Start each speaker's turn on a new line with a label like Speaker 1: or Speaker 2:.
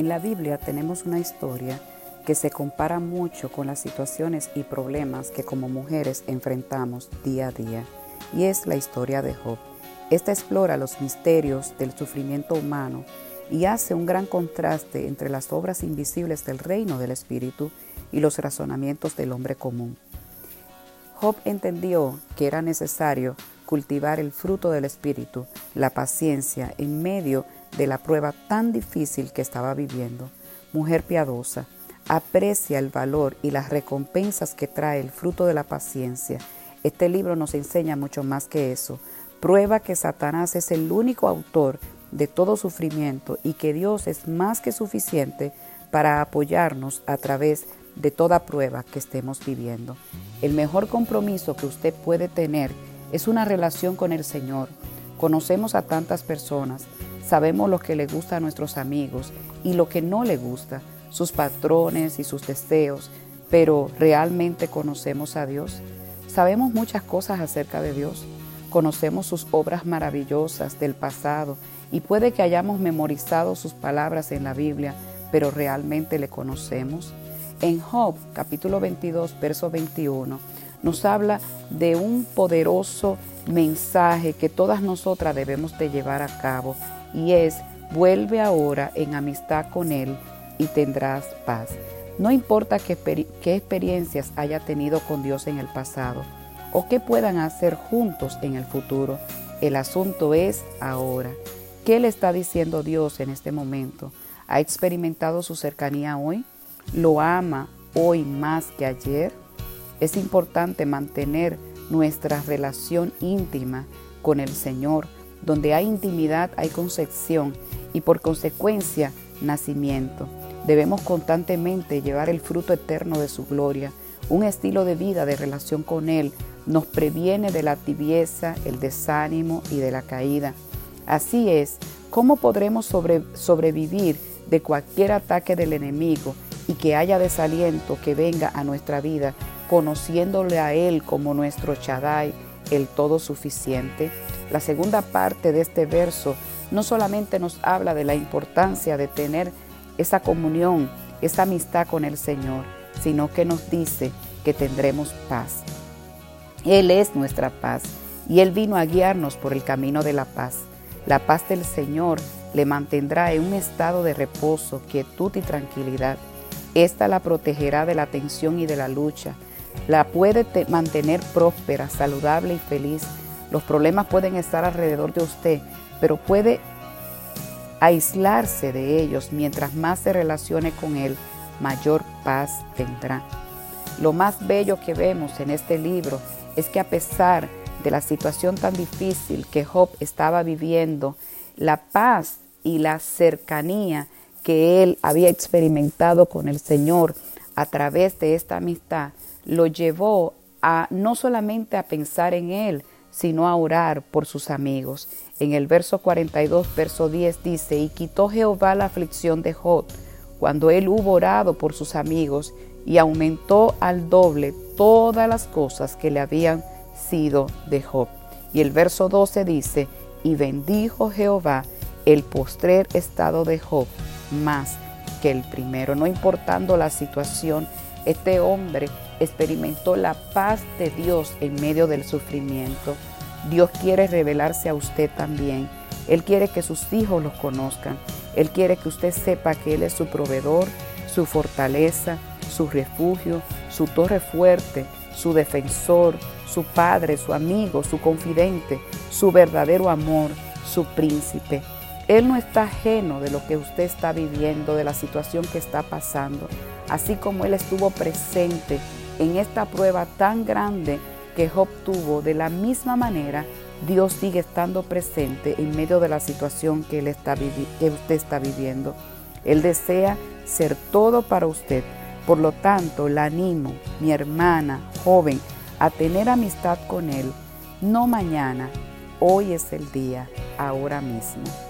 Speaker 1: En la Biblia tenemos una historia que se compara mucho con las situaciones y problemas que como mujeres enfrentamos día a día, y es la historia de Job. Esta explora los misterios del sufrimiento humano y hace un gran contraste entre las obras invisibles del reino del Espíritu y los razonamientos del hombre común. Job entendió que era necesario cultivar el fruto del Espíritu, la paciencia, en medio de la prueba tan difícil que estaba viviendo. Mujer piadosa, aprecia el valor y las recompensas que trae el fruto de la paciencia. Este libro nos enseña mucho más que eso. Prueba que Satanás es el único autor de todo sufrimiento y que Dios es más que suficiente para apoyarnos a través de toda prueba que estemos viviendo. El mejor compromiso que usted puede tener es una relación con el Señor. Conocemos a tantas personas, sabemos lo que le gusta a nuestros amigos y lo que no le gusta, sus patrones y sus deseos, pero ¿realmente conocemos a Dios? Sabemos muchas cosas acerca de Dios. Conocemos sus obras maravillosas del pasado y puede que hayamos memorizado sus palabras en la Biblia, pero ¿realmente le conocemos? En Job capítulo 22, verso 21, nos habla de un poderoso mensaje que todas nosotras debemos de llevar a cabo y es, vuelve ahora en amistad con Él y tendrás paz. No importa qué, experiencias haya tenido con Dios en el pasado o qué puedan hacer juntos en el futuro, el asunto es ahora. ¿Qué le está diciendo Dios en este momento? ¿Ha experimentado su cercanía hoy? ¿Lo ama hoy más que ayer? Es importante mantener nuestra relación íntima con el Señor. Donde hay intimidad hay concepción y por consecuencia nacimiento. Debemos constantemente llevar el fruto eterno de su gloria. Un estilo de vida de relación con Él nos previene de la tibieza, el desánimo y de la caída. Así es, ¿cómo podremos sobrevivir de cualquier ataque del enemigo y que haya desaliento que venga a nuestra vida conociéndole a Él como nuestro Shaddai, el todo suficiente. La segunda parte de este verso no solamente nos habla de la importancia de tener esa comunión, esa amistad con el Señor, sino que nos dice que tendremos paz. Él es nuestra paz y Él vino a guiarnos por el camino de la paz. La paz del Señor le mantendrá en un estado de reposo, quietud y tranquilidad. Esta la protegerá de la tensión y de la lucha la puede mantener próspera, saludable y feliz. Los problemas pueden estar alrededor de usted, pero puede aislarse de ellos. Mientras más se relacione con Él, mayor paz tendrá. Lo más bello que vemos en este libro es que a pesar de la situación tan difícil que Job estaba viviendo, la paz y la cercanía que él había experimentado con el Señor a través de esta amistad lo llevó a no solamente a pensar en él, sino a orar por sus amigos. En el verso 42, verso 10 dice, y quitó Jehová la aflicción de Job, cuando él hubo orado por sus amigos, y aumentó al doble todas las cosas que le habían sido de Job. Y el verso 12 dice, y bendijo Jehová el postrer estado de Job más que el primero, no importando la situación, este hombre experimentó la paz de Dios en medio del sufrimiento. Dios quiere revelarse a usted también. Él quiere que sus hijos lo conozcan. Él quiere que usted sepa que Él es su proveedor, su fortaleza, su refugio, su torre fuerte, su defensor, su padre, su amigo, su confidente, su verdadero amor, su príncipe. Él no está ajeno de lo que usted está viviendo, de la situación que está pasando, así como Él estuvo presente en esta prueba tan grande que Job tuvo, de la misma manera, Dios sigue estando presente en medio de la situación que, él está que usted está viviendo. Él desea ser todo para usted. Por lo tanto, la animo, mi hermana, joven, a tener amistad con Él. No mañana, hoy es el día, ahora mismo.